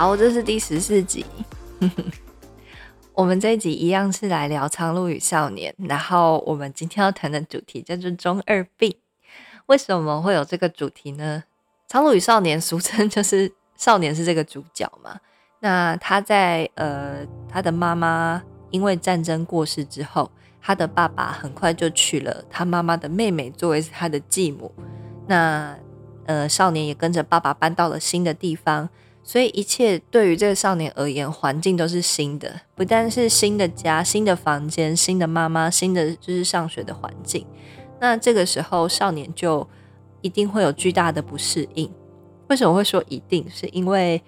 好，这是第十四集。我们这一集一样是来聊《苍鹭与少年》，然后我们今天要谈的主题叫做中二病。为什么会有这个主题呢？《苍鹭与少年》俗称就是少年是这个主角嘛。那他在呃，他的妈妈因为战争过世之后，他的爸爸很快就娶了他妈妈的妹妹作为他的继母。那呃，少年也跟着爸爸搬到了新的地方。所以一切对于这个少年而言，环境都是新的，不但是新的家、新的房间、新的妈妈、新的就是上学的环境。那这个时候，少年就一定会有巨大的不适应。为什么会说一定？是因为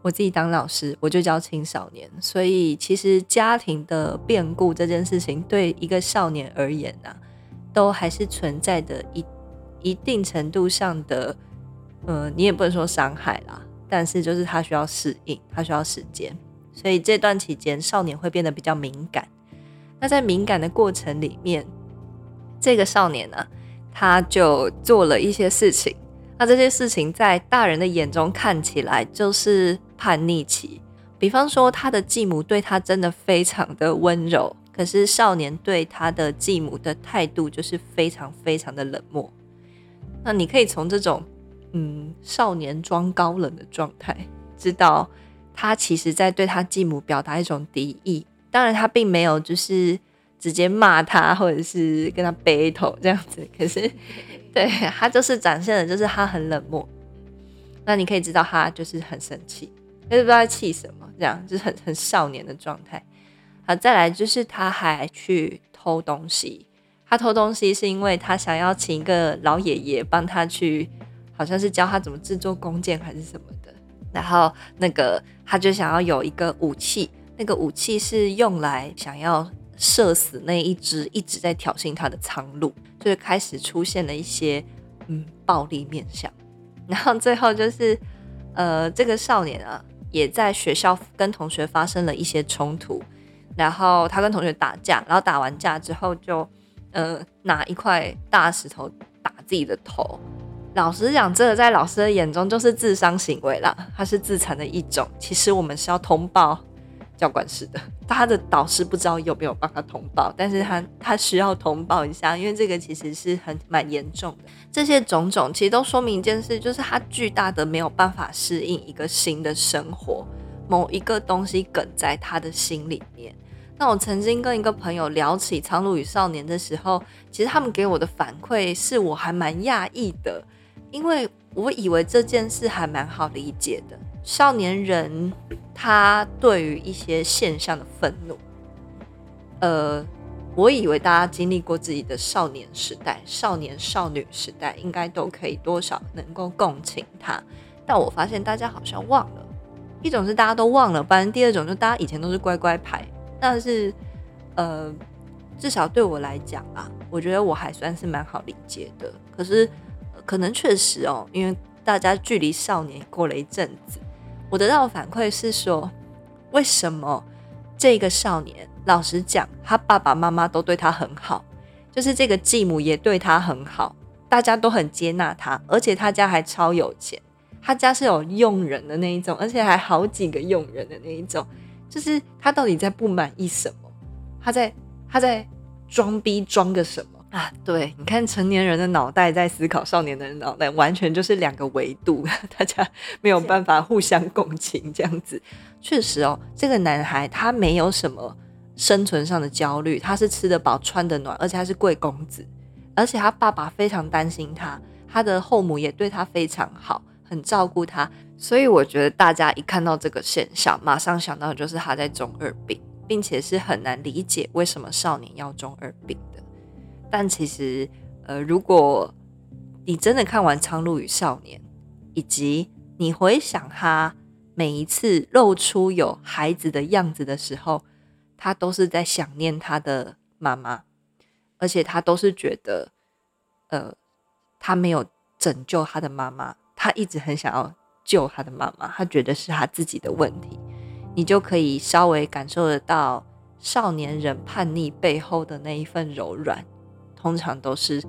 我自己当老师，我就教青少年，所以其实家庭的变故这件事情，对一个少年而言呢，都还是存在的一一定程度上的，呃，你也不能说伤害啦。但是就是他需要适应，他需要时间，所以这段期间少年会变得比较敏感。那在敏感的过程里面，这个少年呢，他就做了一些事情。那这些事情在大人的眼中看起来就是叛逆期。比方说，他的继母对他真的非常的温柔，可是少年对他的继母的态度就是非常非常的冷漠。那你可以从这种。嗯，少年装高冷的状态，知道他其实在对他继母表达一种敌意。当然，他并没有就是直接骂他，或者是跟他 battle 这样子。可是，对他就是展现的，就是他很冷漠。那你可以知道他就是很生气，就是不知道气什么，这样就是很很少年的状态。好，再来就是他还去偷东西。他偷东西是因为他想要请一个老爷爷帮他去。好像是教他怎么制作弓箭还是什么的，然后那个他就想要有一个武器，那个武器是用来想要射死那一只一直在挑衅他的苍鹭，就是开始出现了一些嗯暴力面相，然后最后就是呃这个少年啊也在学校跟同学发生了一些冲突，然后他跟同学打架，然后打完架之后就呃拿一块大石头打自己的头。老实讲，这个在老师的眼中就是自伤行为啦，它是自残的一种。其实我们是要通报教官室的，他的导师不知道有没有帮他通报，但是他他需要通报一下，因为这个其实是很蛮严重的。这些种种其实都说明一件事，就是他巨大的没有办法适应一个新的生活，某一个东西梗在他的心里面。那我曾经跟一个朋友聊起《苍鹭与少年》的时候，其实他们给我的反馈是我还蛮讶异的。因为我以为这件事还蛮好理解的，少年人他对于一些现象的愤怒，呃，我以为大家经历过自己的少年时代、少年少女时代，应该都可以多少能够共情他，但我发现大家好像忘了，一种是大家都忘了，不然第二种就大家以前都是乖乖牌，但是呃，至少对我来讲啊，我觉得我还算是蛮好理解的，可是。可能确实哦，因为大家距离少年过了一阵子，我得到的反馈是说，为什么这个少年，老实讲，他爸爸妈妈都对他很好，就是这个继母也对他很好，大家都很接纳他，而且他家还超有钱，他家是有佣人的那一种，而且还好几个佣人的那一种，就是他到底在不满意什么？他在他在装逼装个什么？啊，对，你看成年人的脑袋在思考少年的脑袋，完全就是两个维度，大家没有办法互相共情这样子。确实哦，这个男孩他没有什么生存上的焦虑，他是吃得饱、穿得暖，而且他是贵公子，而且他爸爸非常担心他，他的后母也对他非常好，很照顾他。所以我觉得大家一看到这个现象，马上想到的就是他在中二病，并且是很难理解为什么少年要中二病的。但其实，呃，如果你真的看完《苍鹭与少年》，以及你回想他每一次露出有孩子的样子的时候，他都是在想念他的妈妈，而且他都是觉得，呃，他没有拯救他的妈妈，他一直很想要救他的妈妈，他觉得是他自己的问题。你就可以稍微感受得到少年人叛逆背后的那一份柔软，通常都是，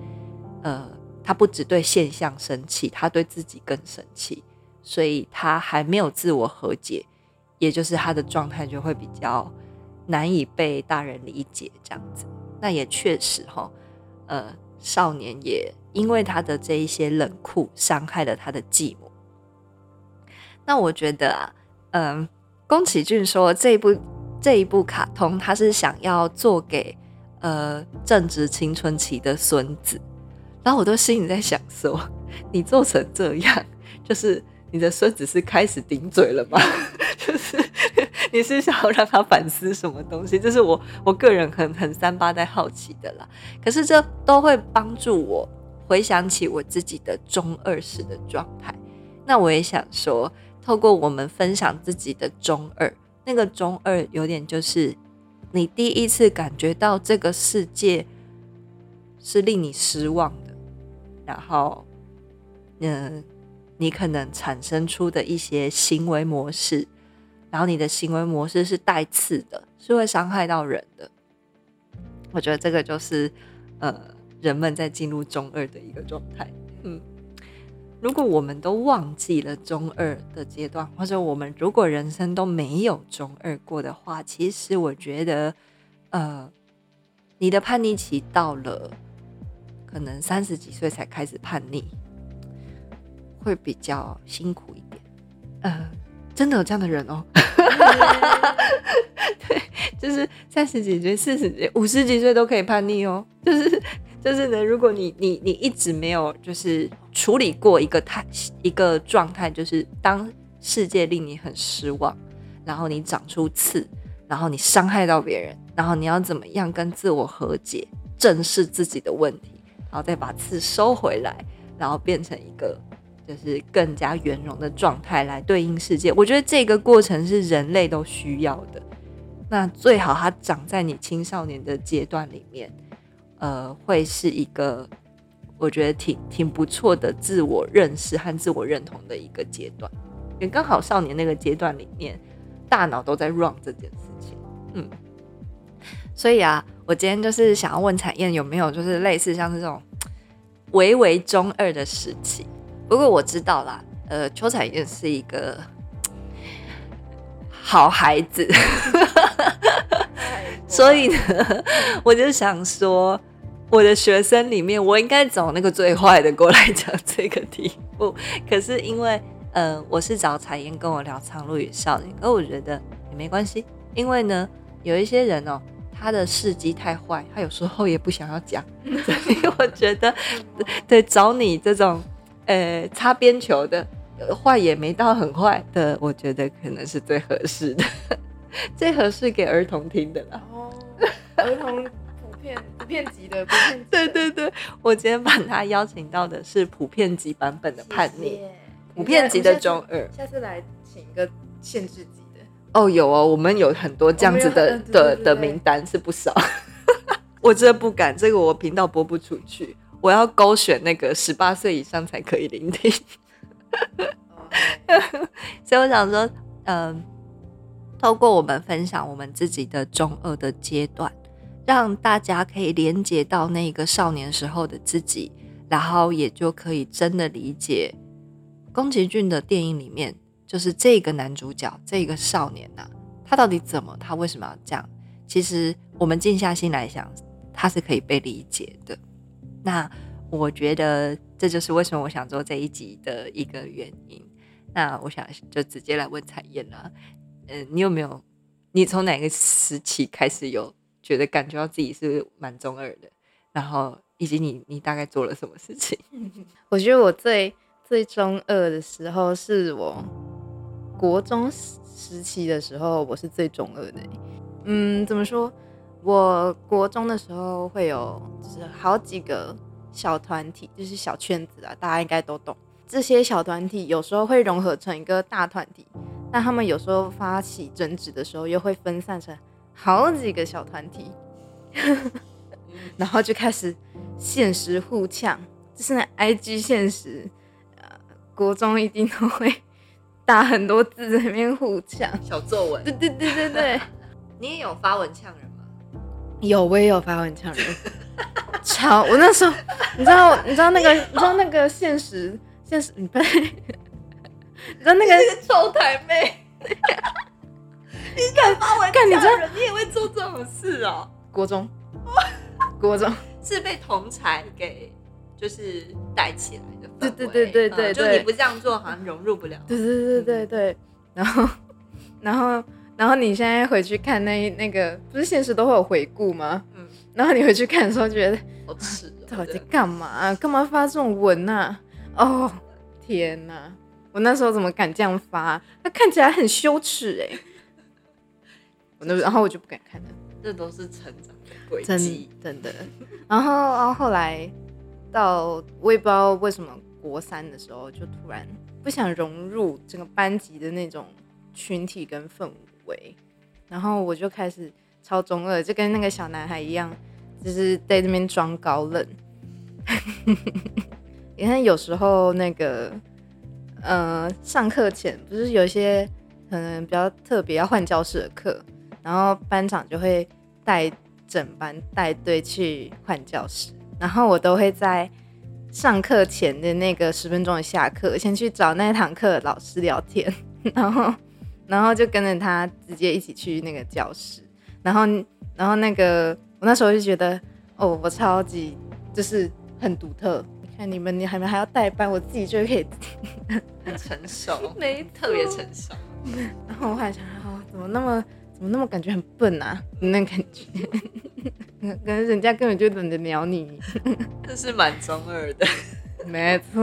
呃，他不只对现象生气，他对自己更生气，所以他还没有自我和解，也就是他的状态就会比较难以被大人理解这样子。那也确实哈，呃，少年也因为他的这一些冷酷，伤害了他的继母。那我觉得啊，嗯。宫崎骏说：“这一部这一部卡通，他是想要做给呃正值青春期的孙子。然后我都心里在想说，你做成这样，就是你的孙子是开始顶嘴了吗？就是 你是想要让他反思什么东西？这是我我个人很很三八在好奇的啦。可是这都会帮助我回想起我自己的中二时的状态。那我也想说。”透过我们分享自己的中二，那个中二有点就是你第一次感觉到这个世界是令你失望的，然后，嗯，你可能产生出的一些行为模式，然后你的行为模式是带刺的，是会伤害到人的。我觉得这个就是呃，人们在进入中二的一个状态，嗯。如果我们都忘记了中二的阶段，或者我们如果人生都没有中二过的话，其实我觉得，呃，你的叛逆期到了，可能三十几岁才开始叛逆，会比较辛苦一点。呃，真的有这样的人哦，对，就是三十几岁、四十几、五十几岁都可以叛逆哦，就是。就是呢，如果你你你一直没有就是处理过一个态一个状态，就是当世界令你很失望，然后你长出刺，然后你伤害到别人，然后你要怎么样跟自我和解，正视自己的问题，然后再把刺收回来，然后变成一个就是更加圆融的状态来对应世界。我觉得这个过程是人类都需要的。那最好它长在你青少年的阶段里面。呃，会是一个我觉得挺挺不错的自我认识和自我认同的一个阶段，也刚好少年那个阶段里面，大脑都在 run 这件事情，嗯，所以啊，我今天就是想要问彩燕有没有就是类似像是这种微微中二的时期，不过我知道啦，呃，邱彩燕是一个好孩子。所以呢，我就想说，我的学生里面，我应该找那个最坏的过来讲这个题目。可是因为，呃，我是找彩燕跟我聊《苍鹭与少年》，可我觉得也没关系，因为呢，有一些人哦，他的事迹太坏，他有时候也不想要讲。所以我觉得，对，找你这种呃擦边球的，坏也没到很坏的，我觉得可能是最合适的。最合适给儿童听的啦。哦，儿童普遍普遍级的普遍。对对对，我今天把他邀请到的是普遍级版本的叛逆，普遍级的中二。下次来请一个限制级的。哦，有哦，我们有很多这样子的的的名单是不少。我真的不敢，这个我频道播不出去，我要勾选那个十八岁以上才可以聆听。所以我想说，嗯。透过我们分享我们自己的中二的阶段，让大家可以连接到那个少年时候的自己，然后也就可以真的理解宫崎骏的电影里面，就是这个男主角这个少年呐，他到底怎么，他为什么要这样？其实我们静下心来想，他是可以被理解的。那我觉得这就是为什么我想做这一集的一个原因。那我想就直接来问彩燕了。嗯，你有没有？你从哪个时期开始有觉得感觉到自己是蛮中二的？然后以及你你大概做了什么事情？我觉得我最最中二的时候是我国中时期的时候，我是最中二的。嗯，怎么说？我国中的时候会有，就是好几个小团体，就是小圈子啊，大家应该都懂。这些小团体有时候会融合成一个大团体，但他们有时候发起争执的时候，又会分散成好几个小团体，然后就开始现实互呛，就是那 IG 现实，呃，国中一定都会打很多字在那边互呛。小作文对，对对对对，你也有发文呛人吗？有我也有发文呛人，超我那时候，你知道你知道那个你知道那个现实现实，你不对，你知道那个臭台妹，你敢发文干你知道人，你也会做这种事哦？国中，国中，是被同才给就是带起来的，对对对对对就你不这样做，好像融入不了。对对对对对，然后然后然后你现在回去看那那个不是现实都会有回顾吗？嗯，然后你回去看的时候觉得好吃哦，到底在干嘛、干嘛发这种文呐、哦，天哪！我那时候怎么敢这样发？他看起来很羞耻哎、我那然后我就不敢看了，这都是成长的轨真迹。真的。然后然后后来到我也不知道为什么国三的时候就突然不想融入整个班级的那种群体跟氛围，然后我就开始超中二，就跟那个小男孩一样，就是在这边装高冷。你看有时候那个呃上课前不是有一些可能比较特别要换教室的课，然后班长就会带整班带队去换教室，然后我都会在上课前的那个十分钟的下课，先去找那堂课的老师聊天，然后然后就跟着他直接一起去那个教室，然后然后那个我那时候就觉得哦，我超级就是很独特。你看你们，你还没还要代班，我自己就可以。很成熟，没特别成熟。然后我还想，哦，怎么那么怎么那么感觉很笨啊？那感觉，可能人家根本就懒得鸟你。这是蛮中二的。没错，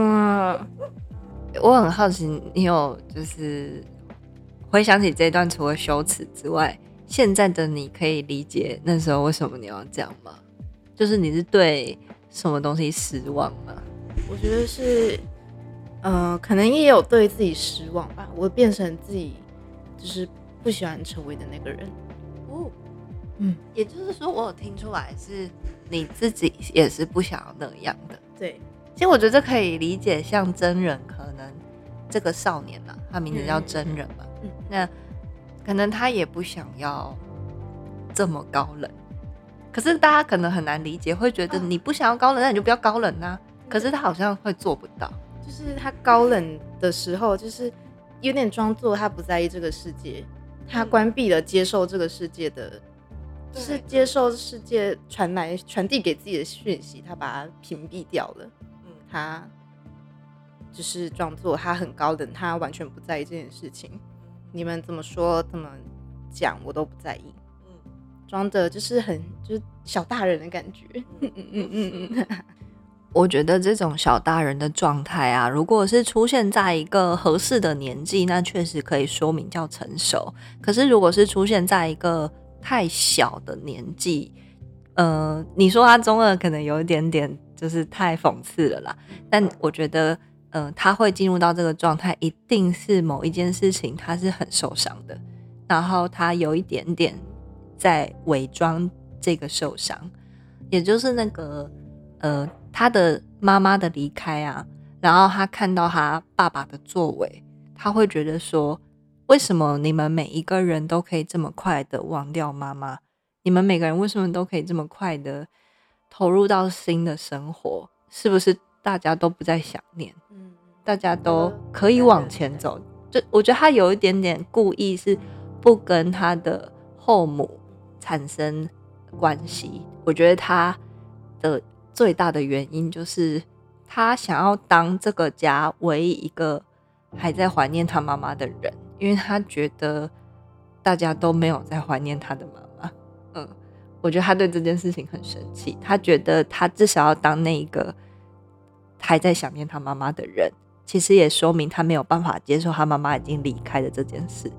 我很好奇，你有就是回想起这段，除了羞耻之外，现在的你可以理解那时候为什么你要这样吗？就是你是对什么东西失望吗？我觉得是，呃，可能也有对自己失望吧。我变成自己就是不喜欢成为的那个人。哦，嗯，也就是说，我有听出来是你自己也是不想要那样的。对，其实我觉得这可以理解，像真人可能这个少年呢，他名字叫真人嘛，嗯那可能他也不想要这么高冷，可是大家可能很难理解，会觉得你不想要高冷，那你就不要高冷啊。可是他好像会做不到，就是他高冷的时候，就是有点装作他不在意这个世界，他嗯关闭了接受这个世界的，就是接受世界传来传递给自己的讯息，他把它屏蔽掉了。嗯，他就是装作他很高冷，他完全不在意这件事情。你们怎么说怎么讲，我都不在意，嗯装的就是很就是小大人的感觉。嗯嗯嗯嗯嗯，我觉得这种小大人的状态啊，如果是出现在一个合适的年纪，那确实可以说明叫成熟。可是如果是出现在一个太小的年纪，呃，你说他中二，可能有一点点就是太讽刺了啦。但我觉得，呃，他会进入到这个状态，一定是某一件事情他是很受伤的，然后他有一点点在伪装这个受伤，也就是那个呃，他的妈妈的离开啊，然后他看到他爸爸的作为，他会觉得说，为什么你们每一个人都可以这么快的忘掉妈妈？你们每个人为什么都可以这么快的投入到新的生活？是不是大家都不再想念？嗯大家都可以往前走。就我觉得他有一点点故意是不跟他的后母产生关系。我觉得他的最大的原因就是他想要当这个家唯一一个还在怀念他妈妈的人，因为他觉得大家都没有在怀念他的妈妈。嗯，我觉得他对这件事情很生气，他觉得他至少要当那一个还在想念他妈妈的人。其实也说明他没有办法接受他妈妈已经离开的这件事，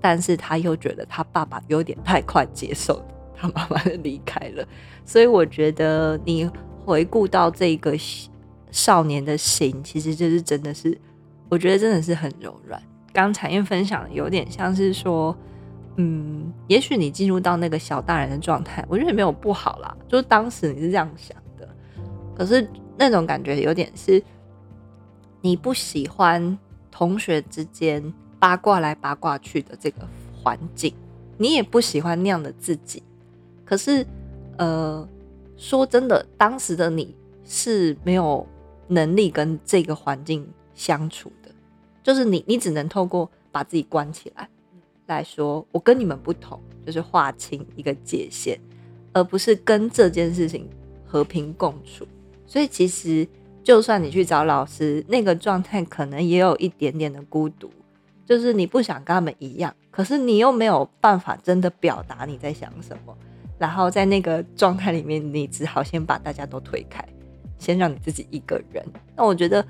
但是他又觉得他爸爸有点太快接受他妈妈的离开了。所以我觉得你回顾到这个少年的心，其实就是真的是，我觉得真的是很柔软。刚才因为分享有点像是说，嗯，也许你进入到那个小大人的状态，我觉得没有不好啦，就是当时你是这样想的，可是那种感觉有点是，你不喜欢同学之间八卦来八卦去的这个环境，你也不喜欢那样的自己，可是，呃，说真的，当时的你是没有能力跟这个环境相处的。就是你，你只能透过把自己关起来来说，我跟你们不同，就是划清一个界限，而不是跟这件事情和平共处。所以其实，就算你去找老师，那个状态可能也有一点点的孤独，就是你不想跟他们一样，可是你又没有办法真的表达你在想什么。然后在那个状态里面，你只好先把大家都推开，先让你自己一个人。那我觉得。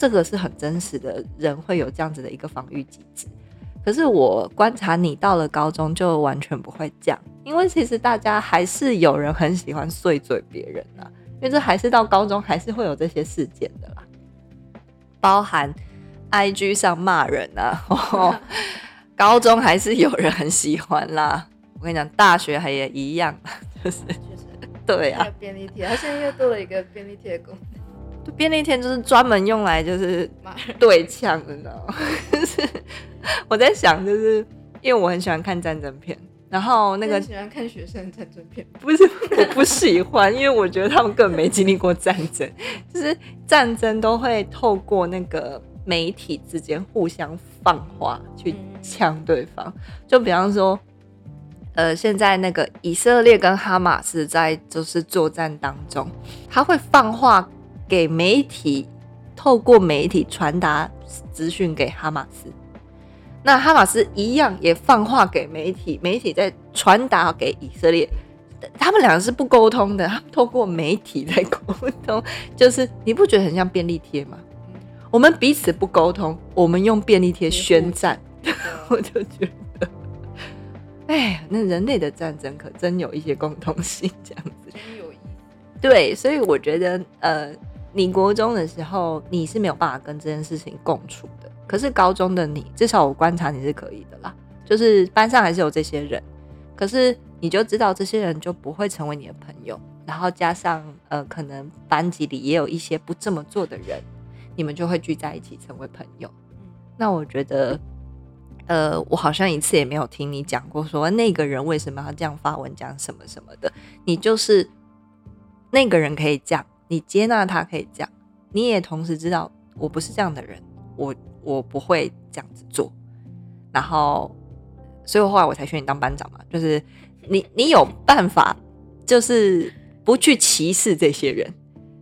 这个是很真实的，人会有这样子的一个防御机制。可是我观察你到了高中就完全不会这样，因为其实大家还是有人很喜欢碎嘴别人啊，因为这还是到高中还是会有这些事件的啦，包含 I G 上骂人啊，高中还是有人很喜欢啦。我跟你讲，大学还也一样，就是对啊，便利贴，它现在又多了一个便利贴功能。便利贴就是专门用来就是对呛的，你知道吗？就 是我在想，就是因为我很喜欢看战争片，然后那个喜欢看学生战争片，不是我不喜欢，因为我觉得他们根本没经历过战争，就是战争都会透过那个媒体之间互相放话去呛对方，就比方说，呃，现在那个以色列跟哈马斯在就是作战当中，他会放话。给媒体透过媒体传达资讯给哈马斯，那哈马斯一样也放话给媒体，媒体在传达给以色列，他们两个是不沟通的，他们透过媒体在沟通，就是你不觉得很像便利贴吗？我们彼此不沟通，我们用便利贴宣战，我就觉得，哎，那人类的战争可真有一些共同性，这样子，真有意思。对，所以我觉得，呃。你国中的时候，你是没有办法跟这件事情共处的。可是高中的你，至少我观察你是可以的啦。就是班上还是有这些人，可是你就知道这些人就不会成为你的朋友。然后加上呃，可能班级里也有一些不这么做的人，你们就会聚在一起成为朋友。那我觉得，呃，我好像一次也没有听你讲过说那个人为什么要这样发文讲什么什么的。你就是那个人可以这样。你接纳他可以这样，你也同时知道我不是这样的人，我我不会这样子做。然后，所以后来我才选你当班长嘛，就是你你有办法，就是不去歧视这些人，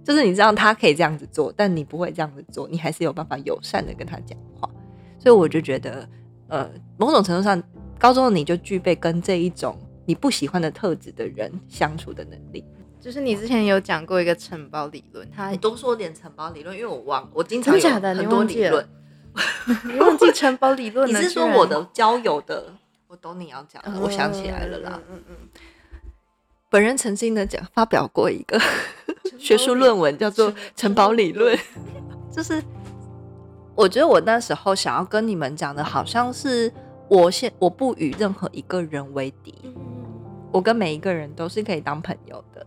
就是你知道他可以这样子做，但你不会这样子做，你还是有办法友善的跟他讲话。所以我就觉得，呃，某种程度上，高中的你就具备跟这一种你不喜欢的特质的人相处的能力。就是你之前有讲过一个承包理论，他你多说点承包理论，因为我忘，我经常有很多理论，你忘记承包理论？你是说我的交友的？我懂你要讲的，我想起来了啦。嗯嗯，本人曾经呢讲发表过一个 学术论文，叫做城堡理论。就是我觉得我那时候想要跟你们讲的，好像是我现我不与任何一个人为敌，我跟每一个人都是可以当朋友的。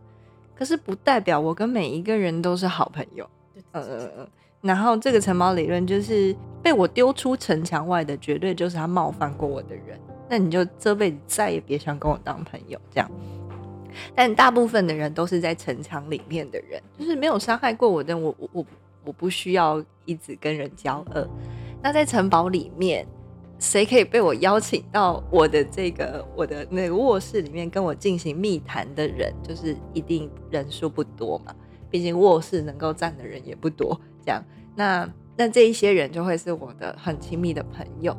可是不代表我跟每一个人都是好朋友，嗯嗯嗯。然后这个城堡理论就是被我丢出城墙外的，绝对就是他冒犯过我的人。那你就这辈子再也别想跟我当朋友，这样。但大部分的人都是在城墙里面的人，就是没有伤害过我的，我我我我不需要一直跟人交恶。那在城堡里面。谁可以被我邀请到我的这个我的那个卧室里面跟我进行密谈的人，就是一定人数不多嘛。毕竟卧室能够站的人也不多。这样，那那这一些人就会是我的很亲密的朋友。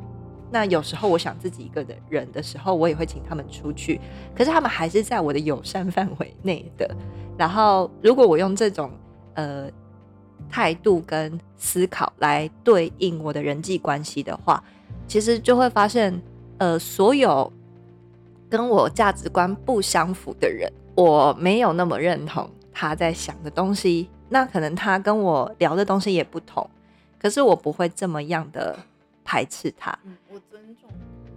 那有时候我想自己一个的人的时候，我也会请他们出去。可是他们还是在我的友善范围内的。然后，如果我用这种呃态度跟思考来对应我的人际关系的话。其实就会发现，呃，所有跟我价值观不相符的人，我没有那么认同他在想的东西，那可能他跟我聊的东西也不同，可是我不会这么样的排斥他。嗯，我尊重。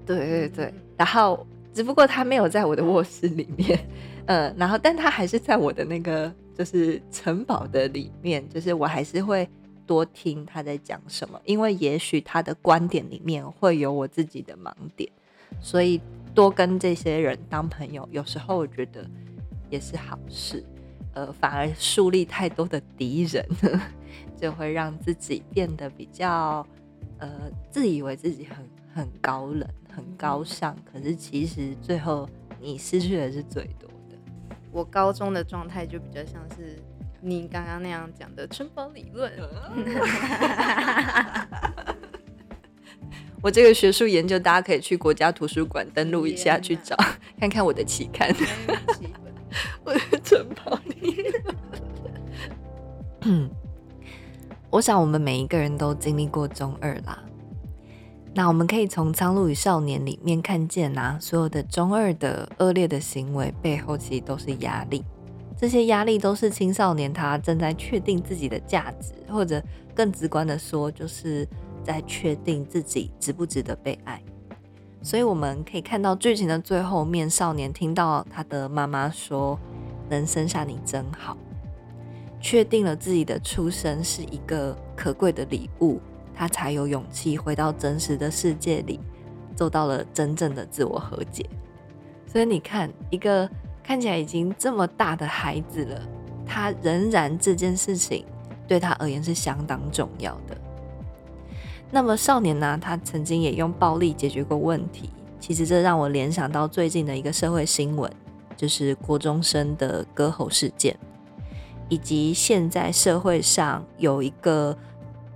对对对，然后只不过他没有在我的卧室里面，嗯，然后但他还是在我的那个就是城堡的里面，就是我还是会多听他在讲什么，因为也许他的观点里面会有我自己的盲点，所以多跟这些人当朋友，有时候我觉得也是好事，呃，反而树立太多的敌人，就会让自己变得比较呃自以为自己很很高冷。很高尚，可是其实最后你失去的是最多的。我高中的状态就比较像是你刚刚那样讲的城堡理论。我这个学术研究，大家可以去国家图书馆登录一下，去找看看我的期刊。我想我们每一个人都经历过中二啦。那我们可以从《苍鹭与少年》里面看见呐，所有的中二的恶劣的行为背后，其实都是压力。这些压力都是青少年他正在确定自己的价值，或者更直观的说，就是在确定自己值不值得被爱。所以我们可以看到剧情的最后面，少年听到他的妈妈说：“能生下你真好。”确定了自己的出生是一个可贵的礼物。他才有勇气回到真实的世界里，做到了真正的自我和解。所以你看，一个看起来已经这么大的孩子了，他仍然这件事情对他而言是相当重要的。那么少年呢？他曾经也用暴力解决过问题。其实这让我联想到最近的一个社会新闻，就是国中生的割喉事件，以及现在社会上有一个。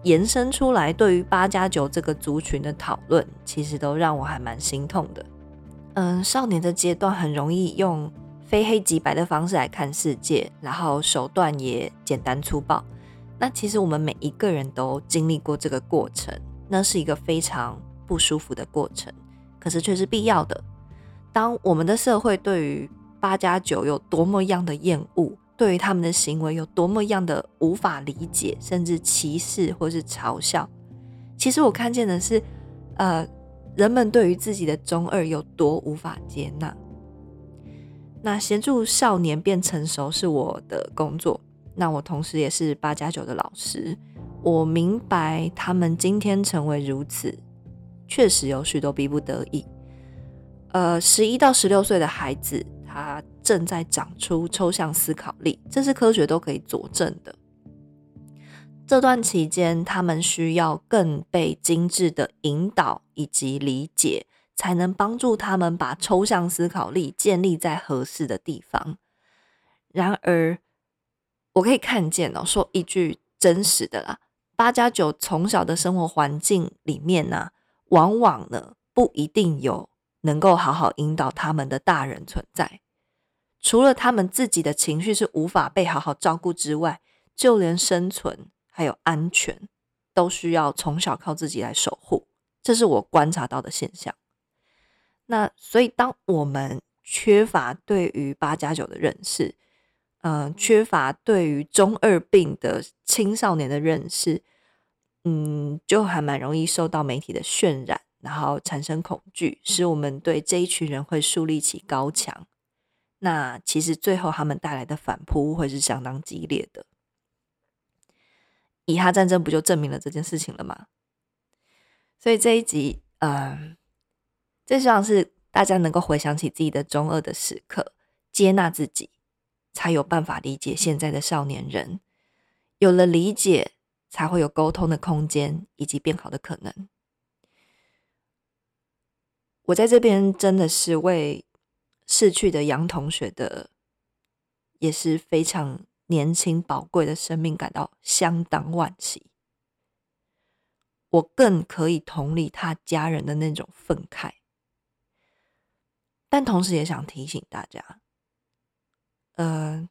延伸出来，对于八加九这个族群的讨论，其实都让我还蛮心痛的。嗯，少年的阶段很容易用非黑即白的方式来看世界，然后手段也简单粗暴。那其实我们每一个人都经历过这个过程，那是一个非常不舒服的过程，可是却是必要的。当我们的社会对于八加九有多么样的厌恶，对于他们的行为有多么样的无法理解，甚至歧视或是嘲笑，其实我看见的是，呃，人们对于自己的中二有多无法接纳。那协助少年变成熟是我的工作，那我同时也是八加九的老师，我明白他们今天成为如此，确实有许多逼不得已。呃，十一到十六岁的孩子。他正在长出抽象思考力，这是科学都可以佐证的。这段期间，他们需要更被精致的引导以及理解，才能帮助他们把抽象思考力建立在合适的地方。然而，我可以看见哦，说一句真实的啦，八加九从小的生活环境里面呢，往往呢不一定有。能够好好引导他们的大人存在，除了他们自己的情绪是无法被好好照顾之外，就连生存还有安全都需要从小靠自己来守护。这是我观察到的现象。那所以，当我们缺乏对于八加九的认识，嗯，缺乏对于中二病的青少年的认识，嗯，就还蛮容易受到媒体的渲染。然后产生恐惧，使我们对这一群人会树立起高墙。那其实最后他们带来的反扑会是相当激烈的。以哈战争不就证明了这件事情了吗？所以这一集，嗯，这实际上是大家能够回想起自己的中二的时刻，接纳自己，才有办法理解现在的少年人。有了理解，才会有沟通的空间以及变好的可能。我在这边真的是为逝去的杨同学的，也是非常年轻宝贵的生命感到相当惋惜。我更可以同理他家人的那种愤慨，但同时也想提醒大家，呃，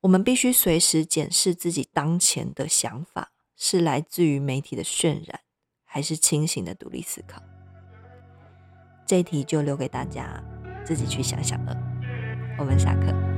我们必须随时检视自己当前的想法是来自于媒体的渲染，还是清醒的独立思考。这一题就留给大家自己去想想了。我们下课。